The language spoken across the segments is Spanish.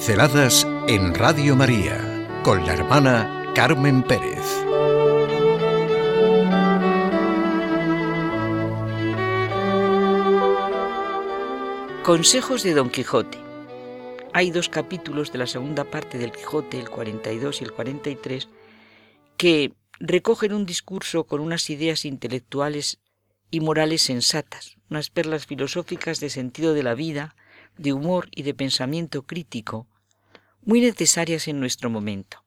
Pinceladas en Radio María con la hermana Carmen Pérez. Consejos de Don Quijote. Hay dos capítulos de la segunda parte del Quijote, el 42 y el 43, que recogen un discurso con unas ideas intelectuales y morales sensatas, unas perlas filosóficas de sentido de la vida, de humor y de pensamiento crítico, muy necesarias en nuestro momento.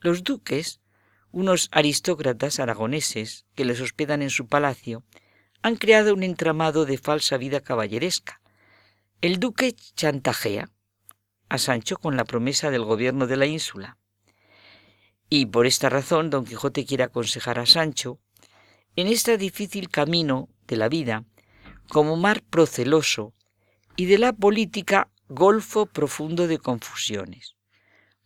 Los duques, unos aristócratas aragoneses que les hospedan en su palacio, han creado un entramado de falsa vida caballeresca. El duque chantajea a Sancho con la promesa del gobierno de la ínsula. Y por esta razón Don Quijote quiere aconsejar a Sancho en este difícil camino de la vida como mar proceloso y de la política golfo profundo de confusiones.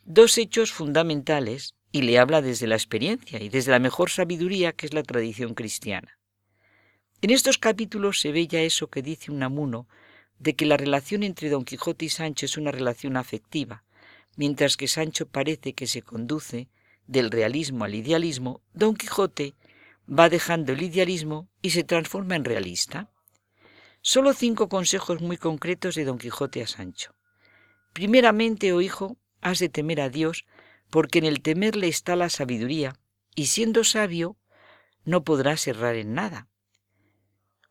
Dos hechos fundamentales y le habla desde la experiencia y desde la mejor sabiduría que es la tradición cristiana. En estos capítulos se ve ya eso que dice Unamuno de que la relación entre Don Quijote y Sancho es una relación afectiva, mientras que Sancho parece que se conduce del realismo al idealismo, Don Quijote va dejando el idealismo y se transforma en realista. Solo cinco consejos muy concretos de Don Quijote a Sancho. Primeramente, oh hijo, has de temer a Dios, porque en el temerle está la sabiduría, y siendo sabio, no podrás errar en nada.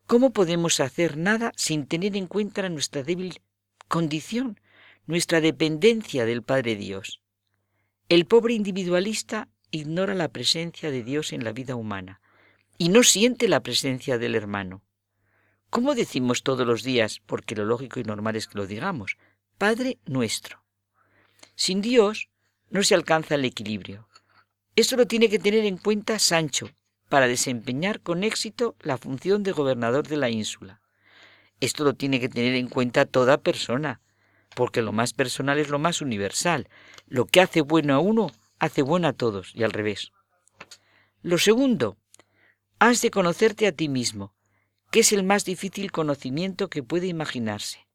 ¿Cómo podemos hacer nada sin tener en cuenta nuestra débil condición, nuestra dependencia del Padre Dios? El pobre individualista ignora la presencia de Dios en la vida humana y no siente la presencia del hermano. ¿Cómo decimos todos los días, porque lo lógico y normal es que lo digamos, Padre nuestro? Sin Dios no se alcanza el equilibrio. Esto lo tiene que tener en cuenta Sancho para desempeñar con éxito la función de gobernador de la ínsula. Esto lo tiene que tener en cuenta toda persona, porque lo más personal es lo más universal. Lo que hace bueno a uno, hace bueno a todos, y al revés. Lo segundo, has de conocerte a ti mismo, que es el más difícil conocimiento que puede imaginarse.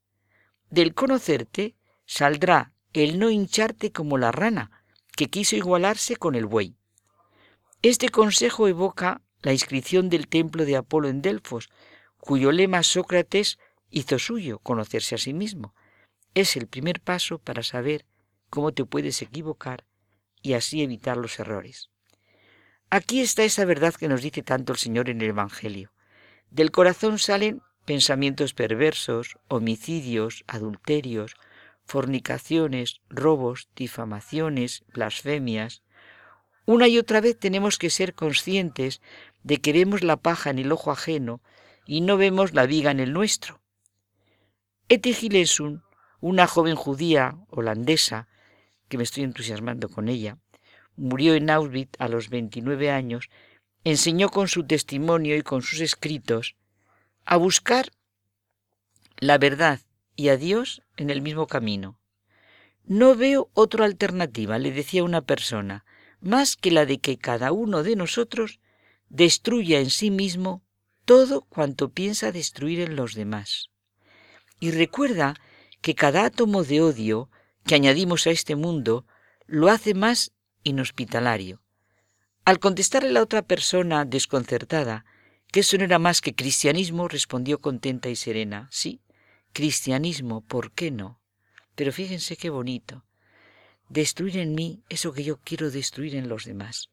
Del conocerte saldrá el no hincharte como la rana, que quiso igualarse con el buey. Este consejo evoca la inscripción del templo de Apolo en Delfos, cuyo lema Sócrates hizo suyo, conocerse a sí mismo. Es el primer paso para saber cómo te puedes equivocar y así evitar los errores. Aquí está esa verdad que nos dice tanto el Señor en el Evangelio. Del corazón salen pensamientos perversos, homicidios, adulterios, fornicaciones, robos, difamaciones, blasfemias. Una y otra vez tenemos que ser conscientes de que vemos la paja en el ojo ajeno y no vemos la viga en el nuestro. Eti Gilesun, una joven judía holandesa, que me estoy entusiasmando con ella, murió en Auschwitz a los 29 años, enseñó con su testimonio y con sus escritos a buscar la verdad y a Dios en el mismo camino. No veo otra alternativa, le decía una persona, más que la de que cada uno de nosotros destruya en sí mismo todo cuanto piensa destruir en los demás. Y recuerda que cada átomo de odio que añadimos a este mundo lo hace más inhospitalario. Al contestarle la otra persona desconcertada que eso no era más que cristianismo, respondió contenta y serena, sí, cristianismo, ¿por qué no? Pero fíjense qué bonito. Destruir en mí eso que yo quiero destruir en los demás.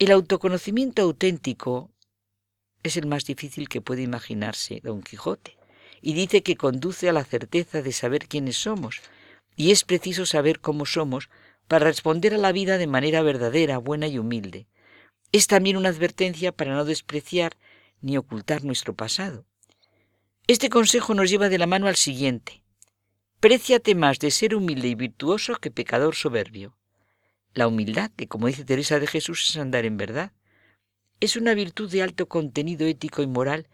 El autoconocimiento auténtico es el más difícil que puede imaginarse Don Quijote, y dice que conduce a la certeza de saber quiénes somos, y es preciso saber cómo somos para responder a la vida de manera verdadera, buena y humilde. Es también una advertencia para no despreciar ni ocultar nuestro pasado. Este consejo nos lleva de la mano al siguiente. Préciate más de ser humilde y virtuoso que pecador soberbio. La humildad, que como dice Teresa de Jesús, es andar en verdad, es una virtud de alto contenido ético y moral,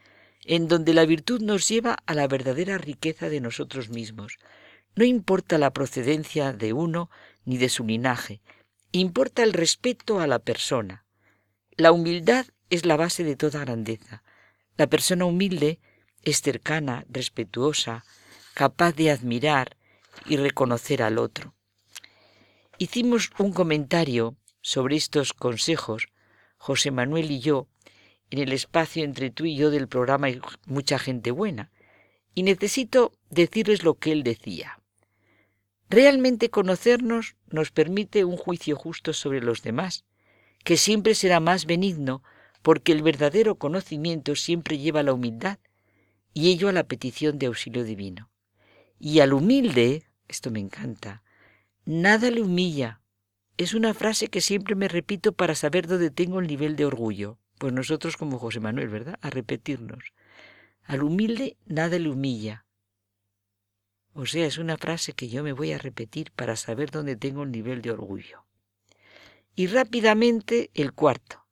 en donde la virtud nos lleva a la verdadera riqueza de nosotros mismos. No importa la procedencia de uno ni de su linaje, importa el respeto a la persona. La humildad es la base de toda grandeza. La persona humilde es cercana, respetuosa, capaz de admirar, y reconocer al otro. Hicimos un comentario sobre estos consejos, José Manuel y yo, en el espacio entre tú y yo del programa mucha gente buena, y necesito decirles lo que él decía. Realmente conocernos nos permite un juicio justo sobre los demás, que siempre será más benigno porque el verdadero conocimiento siempre lleva a la humildad y ello a la petición de auxilio divino. Y al humilde, esto me encanta, nada le humilla. Es una frase que siempre me repito para saber dónde tengo el nivel de orgullo. Pues nosotros como José Manuel, ¿verdad? A repetirnos. Al humilde nada le humilla. O sea, es una frase que yo me voy a repetir para saber dónde tengo el nivel de orgullo. Y rápidamente el cuarto.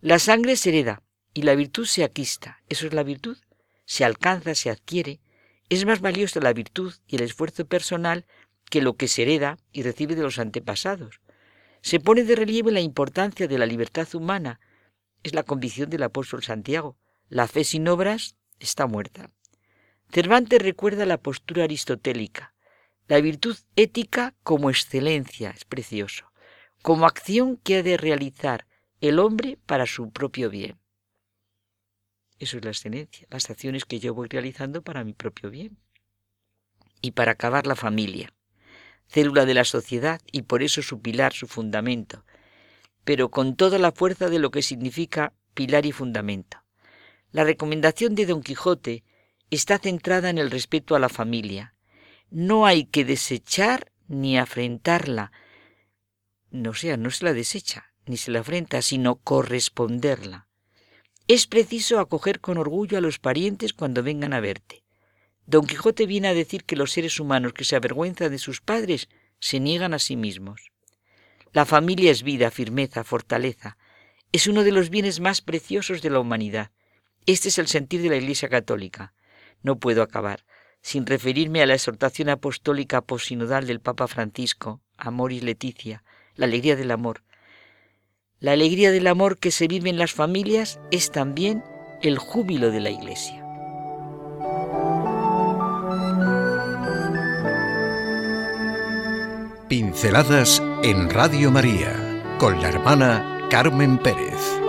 La sangre se hereda y la virtud se aquista. Eso es la virtud. Se alcanza, se adquiere. Es más valiosa la virtud y el esfuerzo personal que lo que se hereda y recibe de los antepasados. Se pone de relieve la importancia de la libertad humana. Es la convicción del apóstol Santiago. La fe sin obras está muerta. Cervantes recuerda la postura aristotélica, la virtud ética como excelencia, es precioso, como acción que ha de realizar el hombre para su propio bien. Eso es la excelencia, las acciones que yo voy realizando para mi propio bien. Y para acabar la familia, célula de la sociedad y por eso su pilar, su fundamento, pero con toda la fuerza de lo que significa pilar y fundamento. La recomendación de Don Quijote está centrada en el respeto a la familia. No hay que desechar ni afrentarla. No sea, no se la desecha ni se la afrenta, sino corresponderla. Es preciso acoger con orgullo a los parientes cuando vengan a verte. Don Quijote viene a decir que los seres humanos que se avergüenzan de sus padres se niegan a sí mismos. La familia es vida, firmeza, fortaleza. Es uno de los bienes más preciosos de la humanidad. Este es el sentir de la Iglesia Católica. No puedo acabar sin referirme a la exhortación apostólica posinodal del Papa Francisco, Amor y Leticia, la alegría del amor. La alegría del amor que se vive en las familias es también el júbilo de la Iglesia. Pinceladas en Radio María con la hermana Carmen Pérez.